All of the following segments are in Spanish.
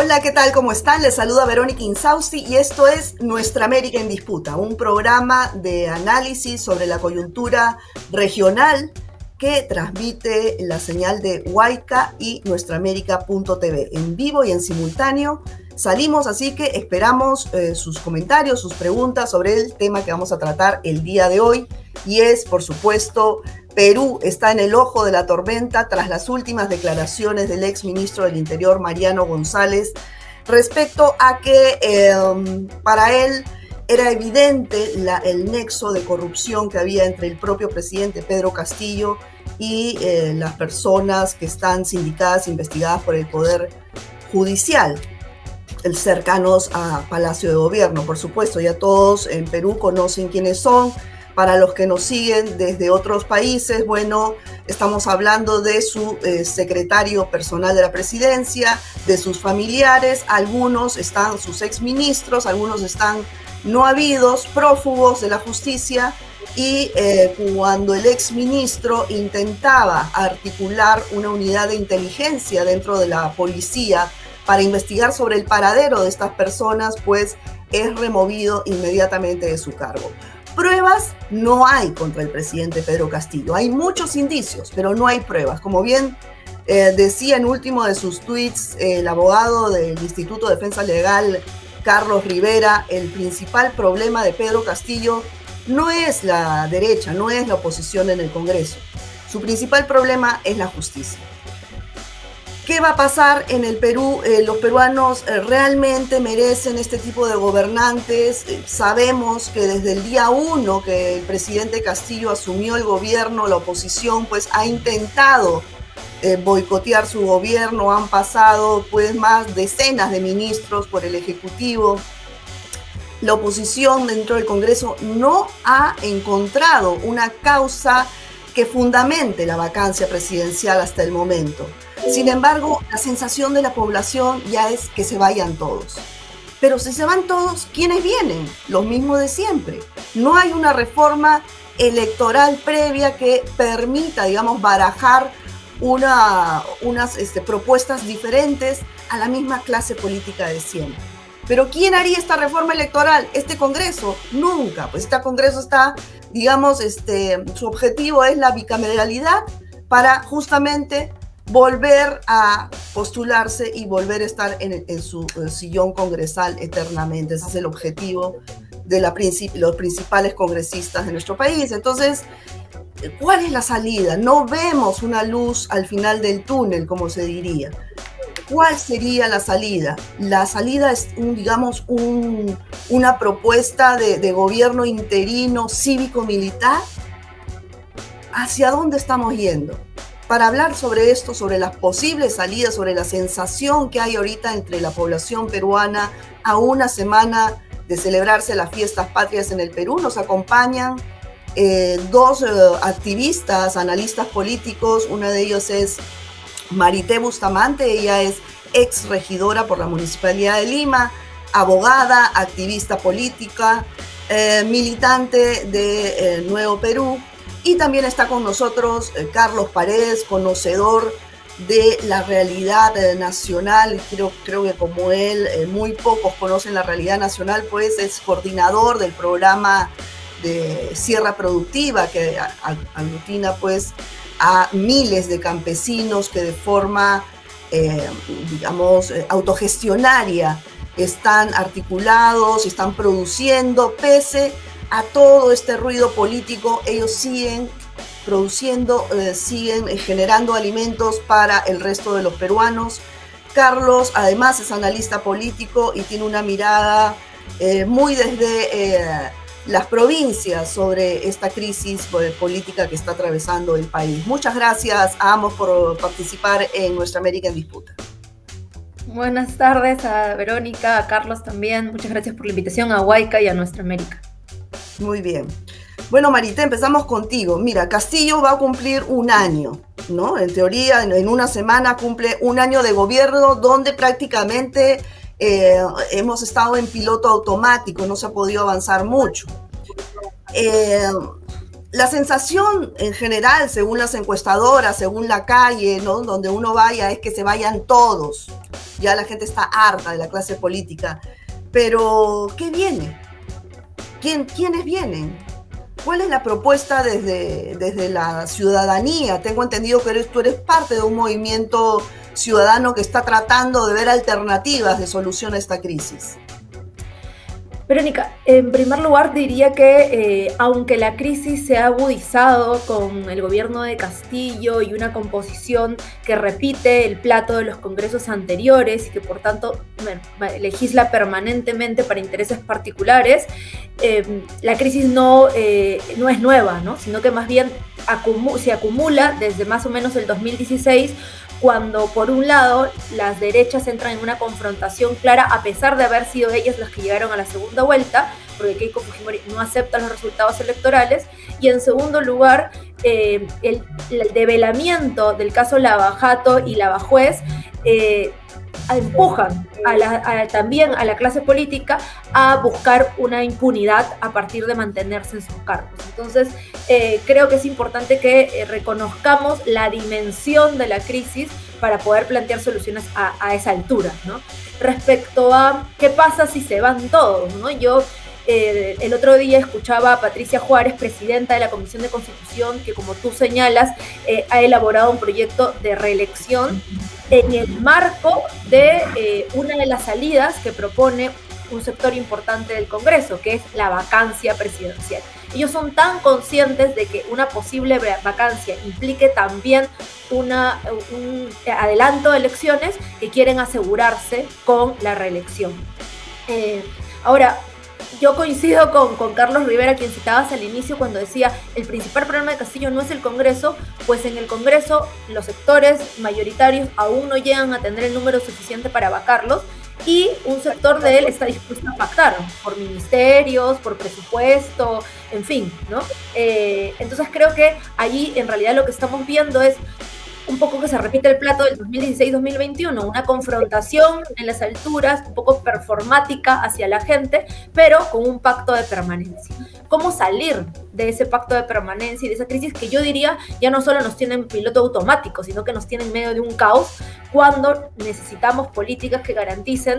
Hola, ¿qué tal? ¿Cómo están? Les saluda Verónica Insausti y esto es Nuestra América en Disputa, un programa de análisis sobre la coyuntura regional que transmite la señal de Huayca y nuestraamérica.tv en vivo y en simultáneo. Salimos, así que esperamos eh, sus comentarios, sus preguntas sobre el tema que vamos a tratar el día de hoy y es, por supuesto, Perú está en el ojo de la tormenta tras las últimas declaraciones del ex ministro del Interior, Mariano González, respecto a que em, para él era evidente el nexo de corrupción que había entre el propio presidente Pedro Castillo y eh, las personas que están sindicadas, investigadas por el Poder Judicial cercanos a Palacio de Gobierno. Por supuesto, ya todos en Perú conocen quiénes son, para los que nos siguen desde otros países, bueno, estamos hablando de su eh, secretario personal de la presidencia, de sus familiares, algunos están sus exministros, algunos están no habidos, prófugos de la justicia, y eh, cuando el exministro intentaba articular una unidad de inteligencia dentro de la policía para investigar sobre el paradero de estas personas, pues es removido inmediatamente de su cargo. Pruebas no hay contra el presidente Pedro Castillo. Hay muchos indicios, pero no hay pruebas. Como bien eh, decía en último de sus tweets el abogado del Instituto de Defensa Legal, Carlos Rivera, el principal problema de Pedro Castillo no es la derecha, no es la oposición en el Congreso. Su principal problema es la justicia. ¿Qué va a pasar en el Perú? Eh, los peruanos eh, realmente merecen este tipo de gobernantes. Eh, sabemos que desde el día uno que el presidente Castillo asumió el gobierno, la oposición pues ha intentado boicotear su gobierno. Han pasado pues más decenas de ministros por el Ejecutivo. La oposición dentro del Congreso no ha encontrado una causa que fundamente la vacancia presidencial hasta el momento. Sin embargo, la sensación de la población ya es que se vayan todos. Pero si se van todos, ¿quiénes vienen? Los mismos de siempre. No hay una reforma electoral previa que permita, digamos, barajar una, unas este, propuestas diferentes a la misma clase política de siempre. Pero ¿quién haría esta reforma electoral? ¿Este Congreso? Nunca. Pues este Congreso está, digamos, este, su objetivo es la bicameralidad para justamente volver a postularse y volver a estar en, su sillón congresal eternamente. Ese es el objetivo de los principales congresistas de nuestro país. Entonces, ¿cuál es la salida? No vemos una luz al final del túnel, como se diría. ¿Cuál sería la salida? La salida es, digamos, una propuesta de, de gobierno interino cívico-militar. ¿Hacia dónde estamos yendo? Para hablar sobre esto, sobre las posibles salidas, sobre la sensación que hay ahorita entre la población peruana a una semana de celebrarse las fiestas patrias en el Perú. Nos acompañan eh, dos eh, activistas, analistas políticos. Una de ellos es Marité Bustamante, ella es ex regidora por la Municipalidad de Lima, abogada, activista política, eh, militante de Nuevo Perú y también está con nosotros eh, Carlos Paredes, conocedor de la realidad eh, nacional. Creo, creo que como él, eh, muy pocos conocen la realidad nacional, pues es coordinador del programa de Sierra Productiva que aglutina pues a miles de campesinos que de forma, digamos, autogestionaria están articulados, están produciendo, pese todo este ruido político, ellos siguen produciendo, eh, siguen eh, generando alimentos para el resto de los peruanos. Carlos además es analista político y tiene una mirada eh, muy desde las provincias sobre esta crisis política que está atravesando el país. Muchas gracias a ambos por participar en Nuestra América en Disputa. Buenas tardes a Verónica, a Carlos también. Muchas gracias por la invitación a Huayca y a Nuestra América. Muy bien. Bueno, Marita, empezamos contigo. Mira, Castillo va a cumplir un año, ¿no? En teoría, en una semana cumple un año de gobierno donde prácticamente eh, hemos estado en piloto automático, no se ha podido avanzar mucho. Eh, la sensación en general, según las encuestadoras, según la calle, ¿no? donde uno vaya, es que se vayan todos. Ya la gente está harta de la clase política. Pero, ¿qué viene? ¿Quién, ¿Quiénes vienen? ¿Cuál es la propuesta desde, desde la ciudadanía? Tengo entendido que tú eres parte de un movimiento ciudadano que está tratando de ver alternativas de solución a esta crisis. Verónica, en primer lugar diría que eh, aunque la crisis se ha agudizado con el gobierno de Castillo y una composición que repite el plato de los congresos anteriores y que por tanto legisla permanentemente para intereses particulares, eh, la crisis no, eh, no es nueva, ¿no? sino que más bien se acumula desde más o menos el 2016 cuando por un lado las derechas entran en una confrontación clara a pesar de haber sido ellas las que llegaron a la segunda vuelta, porque Keiko Fujimori no acepta los resultados electorales, y en segundo lugar eh, el, develamiento del caso Lavajato y Lavajuez eh, empujan también a la clase política a buscar una impunidad a partir de mantenerse en sus cargos. Entonces, eh, creo que es importante que eh, reconozcamos la dimensión de la crisis para poder plantear soluciones a, esa altura. Respecto a qué pasa si se van todos, ¿no? yo eh, el otro día escuchaba a Patricia Juárez, presidenta de la Comisión de Constitución, que como tú señalas, ha elaborado un proyecto de reelección en el marco de eh, una de las salidas que propone un sector importante del Congreso, que es la vacancia presidencial. Ellos son tan conscientes de que una posible vacancia implique también una, un adelanto de elecciones que quieren asegurarse con la reelección. Eh, ahora, yo coincido con, con, Carlos Rivera, quien citabas al inicio cuando decía el principal problema de Castillo no es el Congreso, pues en el Congreso los sectores mayoritarios aún no llegan a tener el número suficiente para vacarlos y un sector de él está dispuesto a pactar por ministerios, por presupuesto, en fin, ¿no? Eh, entonces creo que allí en realidad lo que estamos viendo es un poco que se repite el plato del 2016-2021, una confrontación en las alturas, un poco performática hacia la gente, pero con un pacto de permanencia. ¿Cómo salir de ese pacto de permanencia y de esa crisis que yo diría ya no solo nos tienen piloto automático, sino que nos tienen en medio de un caos cuando necesitamos políticas que garanticen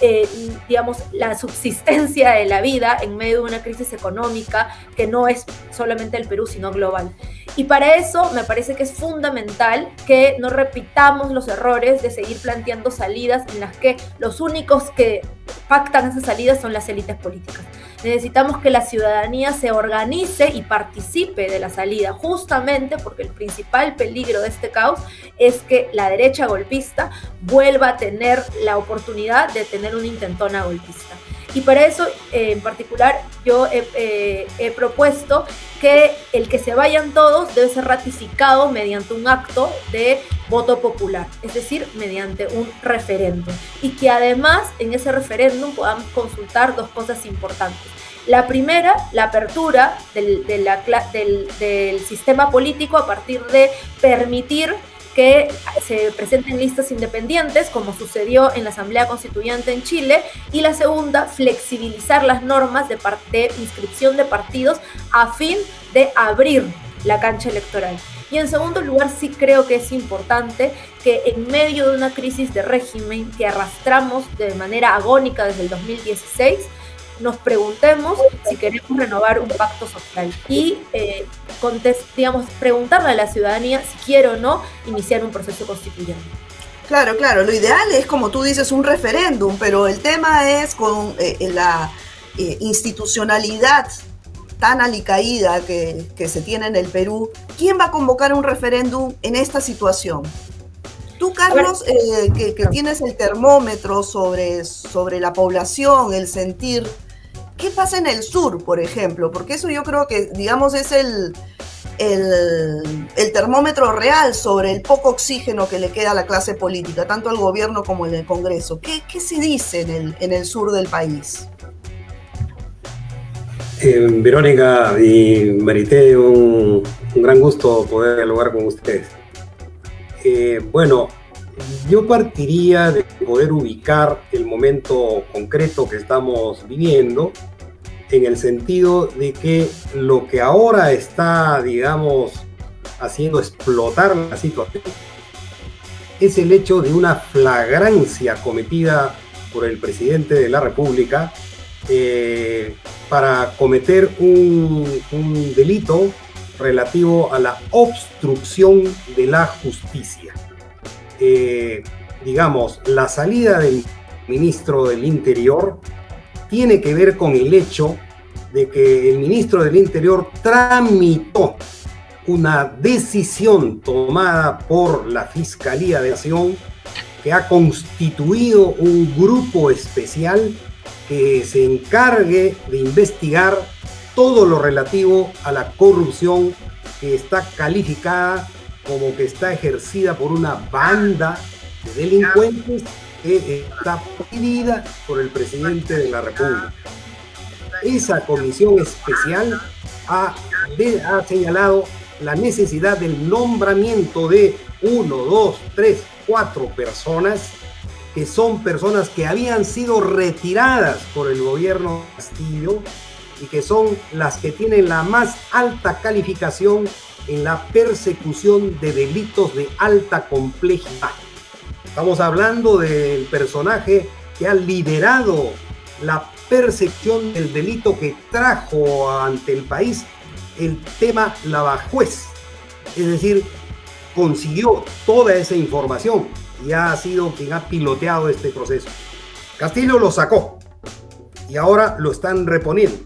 eh, digamos, la subsistencia de la vida en medio de una crisis económica que no es solamente el Perú, sino global. Y para eso me parece que es fundamental que no repitamos los errores de seguir planteando salidas en las que los únicos que pactan esas salidas son las élites políticas. Necesitamos que la ciudadanía se organice y participe de la salida, justamente porque el principal peligro de este caos es que la derecha golpista vuelva a tener la oportunidad de tener una intentona golpista. Y para eso, eh, en particular, yo eh, he, propuesto que el que se vayan todos debe ser ratificado mediante un acto de voto popular, es decir, mediante un referéndum. Y que además en ese referéndum podamos consultar dos cosas importantes. La primera, la apertura del, del sistema político a partir de permitir que se presenten listas independientes, como sucedió en la Asamblea Constituyente en Chile, y la segunda, flexibilizar las normas de, de inscripción de partidos a fin de abrir la cancha electoral. Y en segundo lugar, sí creo que es importante que en medio de una crisis de régimen que arrastramos de manera agónica desde el 2016, nos preguntemos si queremos renovar un pacto social y eh, digamos, preguntarle a la ciudadanía si quiere o no iniciar un proceso constituyente. Claro, claro, lo ideal es, como tú dices, un referéndum, pero el tema es con eh, la eh, institucionalidad tan alicaída que, que, se tiene en el Perú, ¿quién va a convocar un referéndum en esta situación? Tú, Carlos, eh, que, que, tienes el termómetro sobre, sobre la población, el sentir ¿Qué pasa en el sur, por ejemplo? Porque eso yo creo que, digamos, es el, el, termómetro real sobre el poco oxígeno que le queda a la clase política, tanto al gobierno como en el Congreso. ¿Qué, se dice en el, en el sur del país? Verónica y Marité, un, gran gusto poder dialogar con ustedes. Eh, bueno, yo partiría de poder ubicar el momento concreto que estamos viviendo en el sentido de que lo que ahora está, digamos, haciendo explotar la situación es el hecho de una flagrancia cometida por el presidente de la República eh, para cometer un, delito relativo a la obstrucción de la justicia. Eh, digamos, la salida del ministro del Interior tiene que ver con el hecho de que el ministro del Interior tramitó una decisión tomada por la Fiscalía de Nación que ha constituido un grupo especial que se encargue de investigar todo lo relativo a la corrupción que está calificada como que está ejercida por una banda de delincuentes que está prohibida por el presidente de la República. Esa comisión especial ha, ha señalado la necesidad del nombramiento de uno, dos, tres, cuatro personas que son personas que habían sido retiradas por el gobierno Castillo y que son las que tienen la más alta calificación en la persecución de delitos de alta complejidad. Estamos hablando del personaje que ha liderado la percepción del delito que trajo ante el país el tema lavajuez. Es decir, consiguió toda esa información y ha sido quien ha piloteado este proceso. Castillo lo sacó y ahora lo están reponiendo.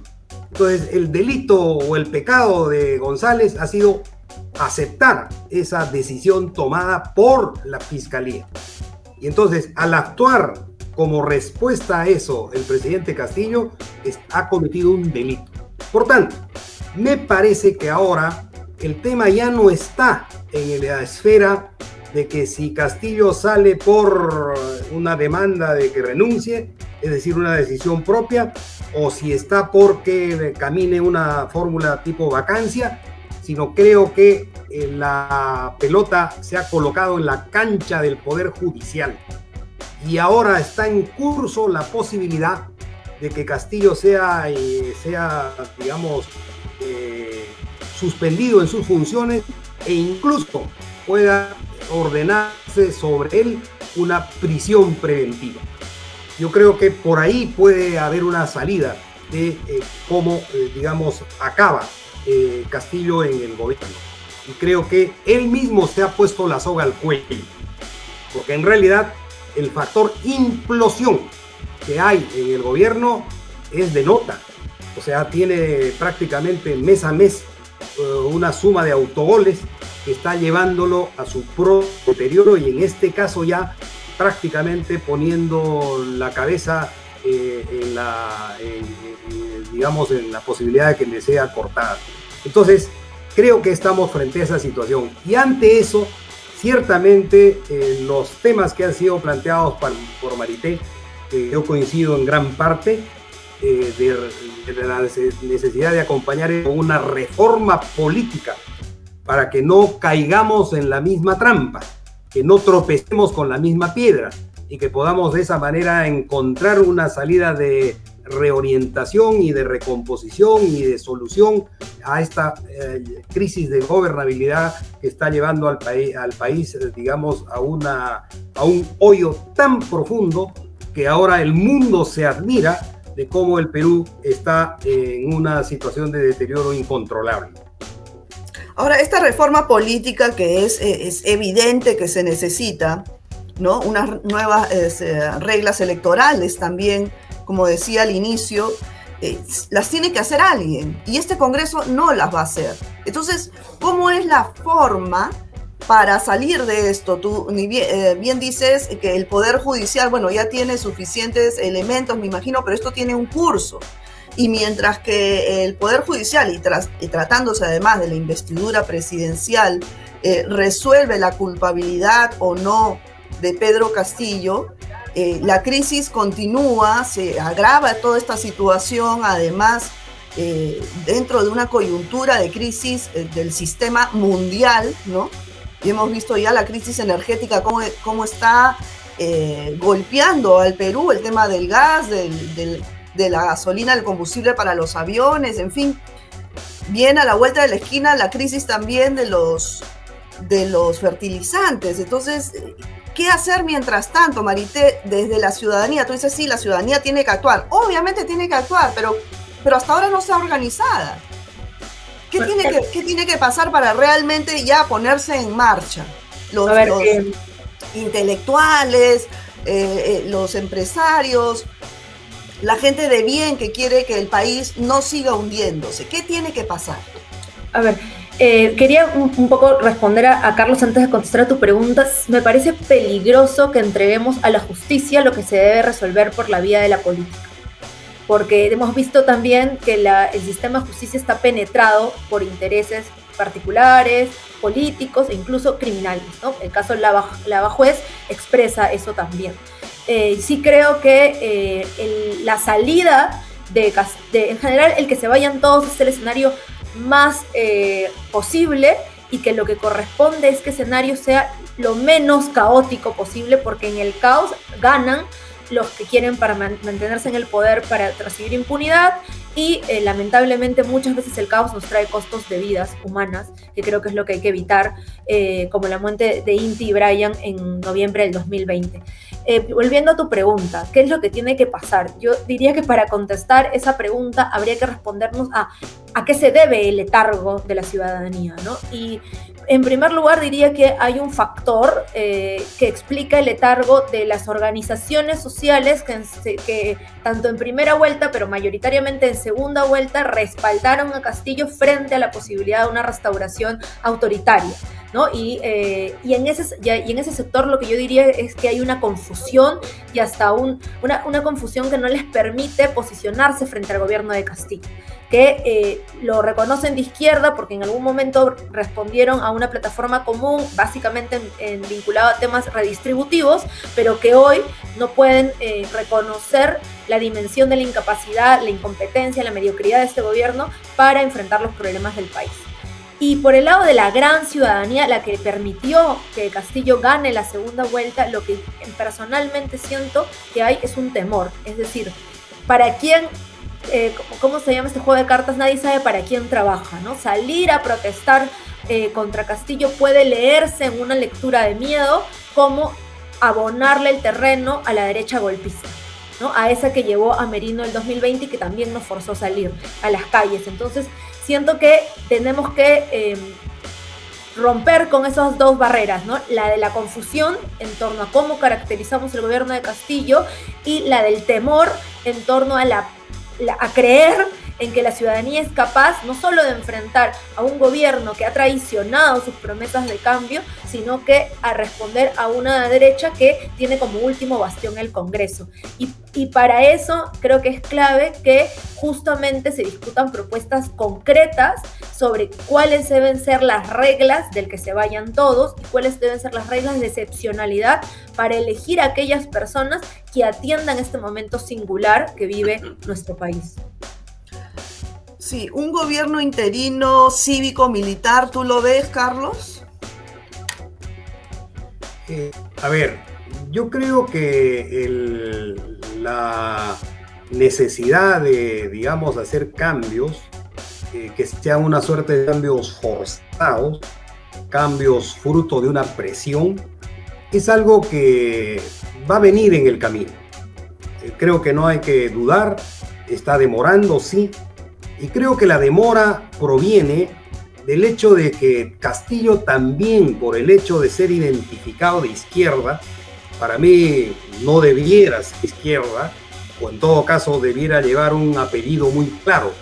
Entonces, el delito o el pecado de González ha sido aceptar esa decisión tomada por la fiscalía. Y entonces, al actuar como respuesta a eso, el presidente Castillo ha cometido un delito. Por tanto, me parece que ahora el tema ya no está en la esfera de que si Castillo sale por una demanda de que renuncie, es decir, una decisión propia, o si está porque camine una fórmula tipo vacancia, sino creo que eh, la pelota se ha colocado en la cancha del Poder Judicial. Y ahora está en curso la posibilidad de que Castillo sea, eh, sea digamos, eh, suspendido en sus funciones e incluso pueda ordenarse sobre él una prisión preventiva. Yo creo que por ahí puede haber una salida de eh, cómo, eh, digamos, acaba Castillo en el gobierno. Y creo que él mismo se ha puesto la soga al cuello. Porque en realidad el factor implosión que hay en el gobierno es de nota. O sea, tiene prácticamente mes a mes eh, una suma de autogoles que está llevándolo a su pro deterioro y en este caso ya prácticamente poniendo la cabeza eh, en la, digamos, en la posibilidad de que le sea cortada. Entonces, creo que estamos frente a esa situación. Y ante eso, ciertamente eh, los temas que han sido planteados por, por Marité, que yo coincido en gran parte, eh, de, la necesidad de acompañar una reforma política para que no caigamos en la misma trampa, que no tropecemos con la misma piedra y que podamos de esa manera encontrar una salida de reorientación y de recomposición y de solución a esta eh, crisis de gobernabilidad que está llevando al, país al país, digamos, a, una, a un hoyo tan profundo que ahora el mundo se admira cómo el Perú está en una situación de deterioro incontrolable. Ahora, esta reforma política que es, eh, evidente que se necesita, ¿no? Unas nuevas eh, reglas electorales también, como decía al inicio, eh, las tiene que hacer alguien y este Congreso no las va a hacer. Entonces, ¿cómo es la forma para salir de esto, tú eh, bien, dices que el Poder Judicial, bueno, ya tiene suficientes elementos, me imagino, pero esto tiene un curso. Y mientras que el Poder Judicial, y, tratándose además de la investidura presidencial, eh, resuelve la culpabilidad o no de Pedro Castillo, eh, la crisis continúa, se agrava toda esta situación, además dentro de una coyuntura de crisis del sistema mundial, ¿no? Y hemos visto ya la crisis energética, cómo, cómo está eh, golpeando al Perú, el tema del gas, del, de la gasolina, del combustible para los aviones, en fin. Viene a la vuelta de la esquina la crisis también de los, de los fertilizantes. Entonces, ¿qué hacer mientras tanto, Marité, desde la ciudadanía? Tú dices, sí, la ciudadanía tiene que actuar. Obviamente tiene que actuar, pero, pero hasta ahora no está organizada. ¿Qué, tiene que, ¿Qué tiene que pasar para realmente ya ponerse en marcha? Los, eh, intelectuales, eh, eh, los empresarios, la gente de bien que quiere que el país no siga hundiéndose. ¿Qué tiene que pasar? A ver, quería un, poco responder a, Carlos antes de contestar a tu pregunta. Me parece peligroso que entreguemos a la justicia lo que se debe resolver por la vía de la política. Porque hemos visto también que el sistema de justicia está penetrado por intereses particulares, políticos e incluso criminales. ¿no? El caso Lava, Lava Juez expresa eso también. Eh, sí creo que eh, la salida de, en general, el que se vayan todos es el escenario más eh, posible y que lo que corresponde es que el escenario sea lo menos caótico posible porque en el caos ganan los que quieren para mantenerse en el poder para recibir impunidad y eh, lamentablemente muchas veces el caos nos trae costos de vidas humanas, que creo que es lo que hay que evitar, eh, como la muerte de Inti y Brian en noviembre del 2020. Eh, volviendo a tu pregunta, ¿qué es lo que tiene que pasar? Yo diría que para contestar esa pregunta habría que respondernos a a qué se debe el letargo de la ciudadanía, ¿no? Y en primer lugar diría que hay un factor que explica el letargo de las organizaciones sociales que, que tanto en primera vuelta, pero mayoritariamente en segunda vuelta respaldaron a Castillo frente a la posibilidad de una restauración autoritaria. ¿no? Y, eh, y, en ese, y en ese sector lo que yo diría es que hay una confusión y hasta un, una, una confusión que no les permite posicionarse frente al gobierno de Castillo que eh, lo reconocen de izquierda porque en algún momento respondieron a una plataforma común, básicamente en, vinculado a temas redistributivos, pero que hoy no pueden eh, reconocer la dimensión de la incapacidad, la incompetencia, la mediocridad de este gobierno para enfrentar los problemas del país. Y por el lado de la gran ciudadanía, la que permitió que Castillo gane la segunda vuelta, lo que personalmente siento que hay es un temor. Es decir, ¿para quién eh, ¿cómo se llama este juego de cartas? Nadie sabe para quién trabaja, ¿no? Salir a protestar eh, contra Castillo puede leerse en una lectura de miedo como abonarle el terreno a la derecha golpista. ¿no? a esa que llevó a Merino el 2020 y que también nos forzó a salir a las calles. Entonces, siento que tenemos que em, romper con esas dos barreras, ¿no? La de la confusión en torno a cómo caracterizamos el gobierno de Castillo y la del temor en torno a la a creer en que la ciudadanía es capaz no solo de enfrentar a un gobierno que ha traicionado sus promesas de cambio, sino que a responder a una derecha que tiene como último bastión el Congreso. Y, para eso creo que es clave que justamente se discutan propuestas concretas sobre cuáles deben ser las reglas del que se vayan todos y cuáles deben ser las reglas de excepcionalidad para elegir a aquellas personas que atiendan este momento singular que vive nuestro país. Sí, un gobierno interino cívico-militar, ¿tú lo ves, Carlos? Eh, a ver, yo creo que la necesidad de, digamos, hacer cambios, eh, que sean una suerte de cambios forzados, cambios fruto de una presión, es algo que va a venir en el camino. Eh, creo que no hay que dudar, está demorando, sí, y creo que la demora proviene del hecho de que Castillo también, por el hecho de ser identificado de izquierda, para mí no debiera ser izquierda, o en todo caso debiera llevar un apellido muy claro,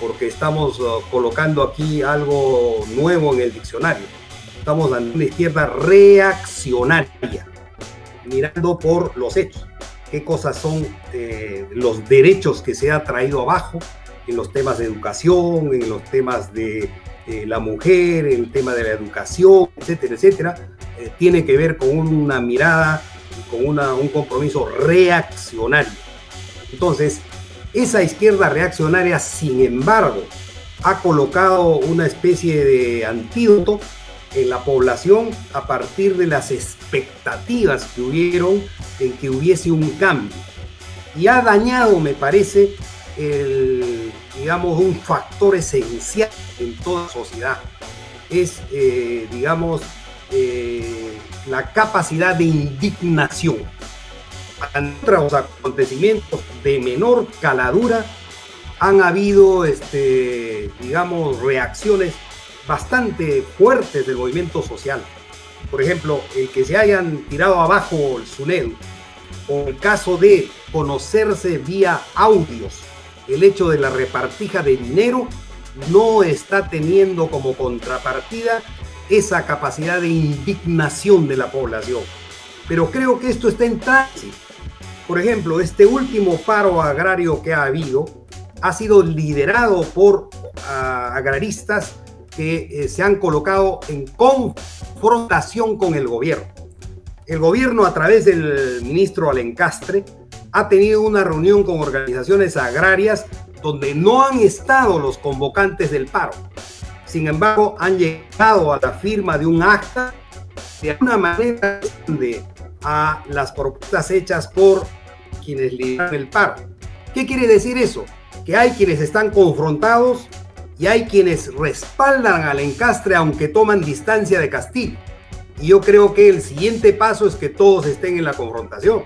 porque estamos uh, colocando aquí algo nuevo en el diccionario. Estamos dando una izquierda reaccionaria, mirando por los hechos, qué cosas son eh, los derechos que se ha traído abajo, en los temas de educación, en los temas de la mujer, en el tema de la educación, etcétera, etcétera, eh, tiene que ver con una mirada, con una, un compromiso reaccionario. Entonces, esa izquierda reaccionaria, sin embargo, ha colocado una especie de antídoto en la población a partir de las expectativas que hubieron en que hubiese un cambio y ha dañado, me parece, el, digamos, un factor esencial en toda sociedad. Es, eh, digamos, eh, la capacidad de indignación ante los acontecimientos de menor caladura han habido, este, digamos, reacciones bastante fuertes del movimiento social. Por ejemplo, el que se hayan tirado abajo el SUNED, o el caso de conocerse vía audios, el hecho de la repartija de dinero no está teniendo como contrapartida esa capacidad de indignación de la población. Pero creo que esto está en tránsito. Por ejemplo, este último paro agrario que ha habido ha sido liderado por ah, agraristas que eh, se han colocado en confrontación con el gobierno. El gobierno a través del ministro Alencastre ha tenido una reunión con organizaciones agrarias donde no han estado los convocantes del paro. Sin embargo, han llegado a la firma de un acta de alguna manera a las propuestas hechas por quienes lideran el paro. ¿Qué quiere decir eso? Que hay quienes están confrontados y hay quienes respaldan al encastre aunque toman distancia de Castillo. Y yo creo que el siguiente paso es que todos estén en la confrontación,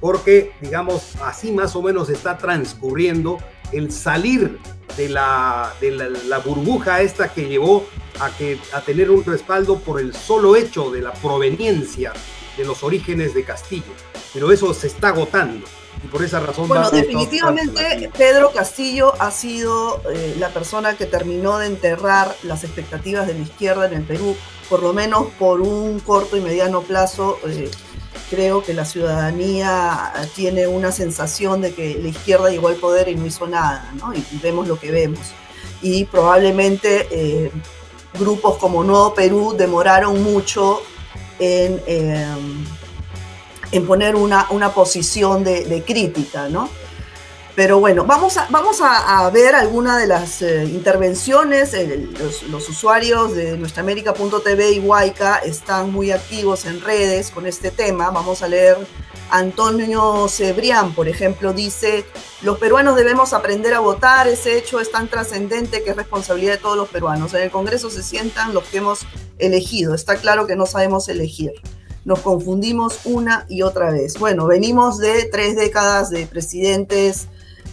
porque digamos así más o menos está transcurriendo el salir de la, de la, burbuja esta que llevó a, que, a tener un respaldo por el solo hecho de la proveniencia de los orígenes de Castillo. Pero eso se está agotando y por esa razón... Bueno, definitivamente Pedro Castillo ha sido eh, la persona que terminó de enterrar las expectativas de la izquierda en el Perú, por lo menos por un corto y mediano plazo. Eh, creo que la ciudadanía tiene una sensación de que la izquierda llegó al poder y no hizo nada, ¿no? Y, vemos lo que vemos. Y probablemente eh, grupos como Nuevo Perú demoraron mucho en, em, en poner una, una posición de, crítica, ¿no? Pero bueno, vamos a, vamos a, ver algunas de las eh, intervenciones. los, los, usuarios de nuestraamérica.tv y Huayca están muy activos en redes con este tema. Vamos a leer. Antonio Cebrián, por ejemplo, dice, los peruanos debemos aprender a votar, ese hecho es tan trascendente que es responsabilidad de todos los peruanos. En el Congreso se sientan los que hemos elegido, está claro que no sabemos elegir nos confundimos una y otra vez. Bueno, venimos de tres décadas de presidentes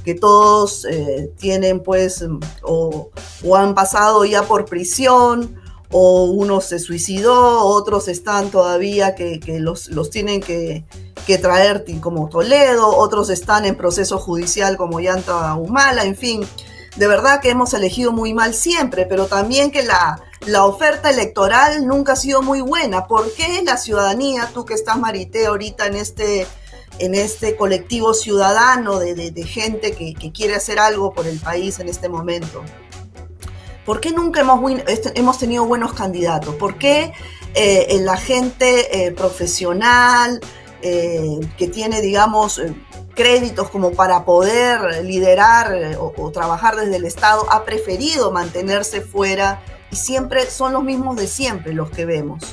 que todos eh, tienen pues o, han pasado ya por prisión o uno se suicidó, otros están todavía que, los, los, tienen que, que, traer como Toledo, otros están en proceso judicial como Yanta Humala, en fin, de verdad que hemos elegido muy mal siempre, pero también que la, la oferta electoral nunca ha sido muy buena. ¿Por qué la ciudadanía, tú que estás Marité ahorita en este, en este colectivo ciudadano de, gente que, quiere hacer algo por el país en este momento? ¿Por qué nunca hemos, este, hemos tenido buenos candidatos? ¿Por qué eh, la gente eh, profesional eh, que tiene, digamos, créditos como para poder liderar o, trabajar desde el Estado, ha preferido mantenerse fuera y siempre son los mismos de siempre los que vemos.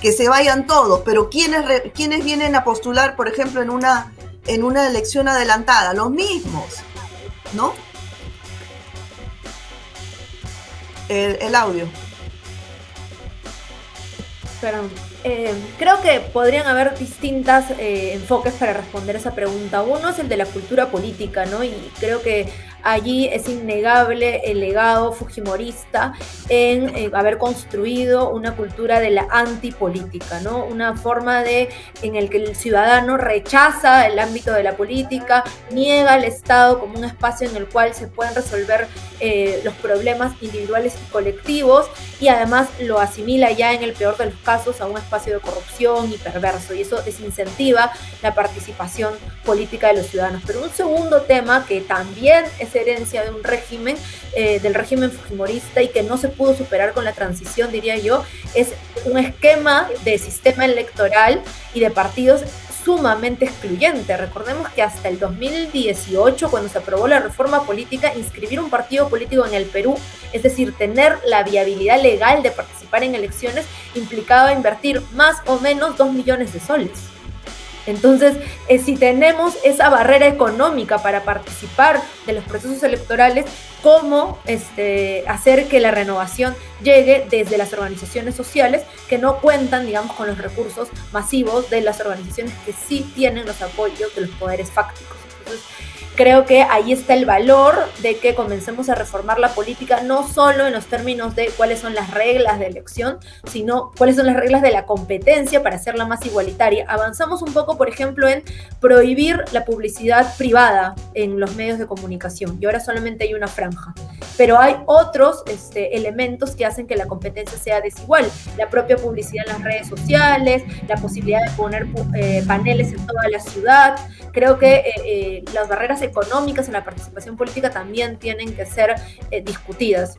Que se vayan todos, pero ¿quiénes, quiénes vienen a postular, por ejemplo, en una, en una elección adelantada? Los mismos, ¿no? El, audio. Perdón. Eh, creo que podrían haber distintas eh, enfoques para responder esa pregunta. Uno es el de la cultura política, ¿no? Y creo que allí es innegable el legado fujimorista en eh, haber construido una cultura de la antipolítica, ¿no? Una forma de en el que el ciudadano rechaza el ámbito de la política, niega al Estado como un espacio en el cual se pueden resolver eh, los problemas individuales y colectivos y además lo asimila ya en el peor de los casos a un espacio de corrupción y perverso y eso desincentiva la participación política de los ciudadanos. Pero un segundo tema que también es herencia de un régimen, eh, del régimen fujimorista y que no se pudo superar con la transición, diría yo, es un esquema de sistema electoral y de partidos sumamente excluyente. Recordemos que hasta el 2018, cuando se aprobó la reforma política, inscribir un partido político en el Perú, es decir, tener la viabilidad legal de participar en elecciones, implicaba invertir más o menos 2 millones de soles. Entonces, eh, si tenemos esa barrera económica para participar de los procesos electorales, ¿cómo este, hacer que la renovación llegue desde las organizaciones sociales que no cuentan, digamos, con los recursos masivos de las organizaciones que sí tienen los apoyos de los poderes fácticos? Creo que ahí está el valor de que comencemos a reformar la política, no solo en los términos de cuáles son las reglas de elección, sino cuáles son las reglas de la competencia para hacerla más igualitaria. Avanzamos un poco, por ejemplo, en prohibir la publicidad privada en los medios de comunicación y ahora solamente hay una franja. Pero hay otros este, elementos que hacen que la competencia sea desigual. La propia publicidad en las redes sociales, la posibilidad de poner eh, paneles en toda la ciudad. Creo que eh, eh, las barreras económicas en la participación política también tienen que ser eh, discutidas.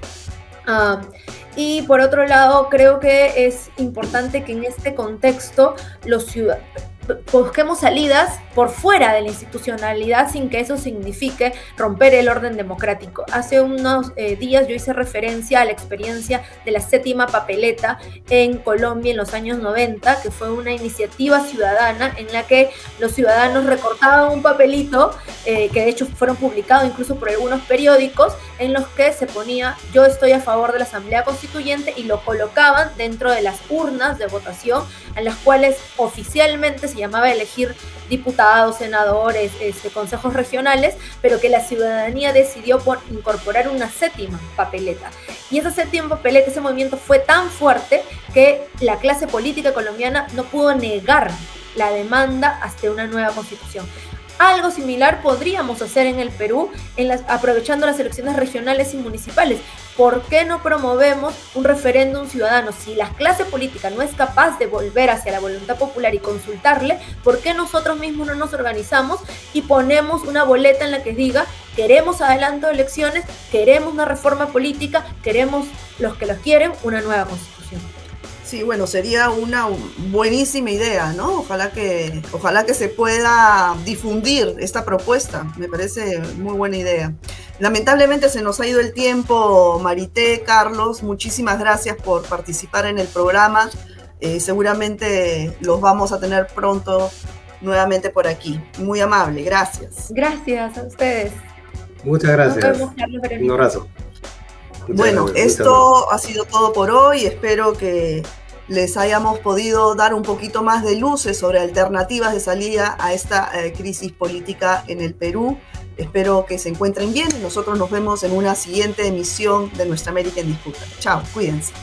Y por otro lado, creo que es importante que en este contexto los ciudadanos busquemos salidas por fuera de la institucionalidad sin que eso signifique romper el orden democrático. Hace unos eh, días yo hice referencia a la experiencia de la séptima papeleta en Colombia en los años 90, que fue una iniciativa ciudadana en la que los ciudadanos recortaban un papelito, eh, que de hecho fueron publicados incluso por algunos periódicos, en los que se ponía yo estoy a favor de la Asamblea Constituyente y lo colocaban dentro de las urnas de votación, en las cuales oficialmente se llamaba elegir diputados, senadores, este, consejos regionales, pero que la ciudadanía decidió por incorporar una séptima papeleta. Y esa séptima papeleta, ese movimiento fue tan fuerte que la clase política colombiana no pudo negar la demanda hasta una nueva constitución. Algo similar podríamos hacer en el Perú, aprovechando las elecciones regionales y municipales. ¿Por qué no promovemos un referéndum ciudadano? Si la clase política no es capaz de volver hacia la voluntad popular y consultarle, ¿por qué nosotros mismos no nos organizamos y ponemos una boleta en la que diga queremos adelanto de elecciones, queremos una reforma política, queremos los que los quieren una nueva constitución? Sí, bueno, sería una buenísima idea, ¿no? Ojalá que, ojalá que se pueda difundir esta propuesta. Me parece muy buena idea. Lamentablemente se nos ha ido el tiempo, Marité, Carlos. Muchísimas gracias por participar en el programa. Eh, seguramente los vamos a tener pronto nuevamente por aquí. Muy amable, gracias. Gracias a ustedes. Muchas gracias. Un abrazo. bueno, esto ha sido todo por hoy. Espero que les hayamos podido dar un poquito más de luces sobre alternativas de salida a esta eh, crisis política en el Perú. Espero que se encuentren bien nosotros nos vemos en una siguiente emisión de Nuestra América en Disputa. Chao, cuídense.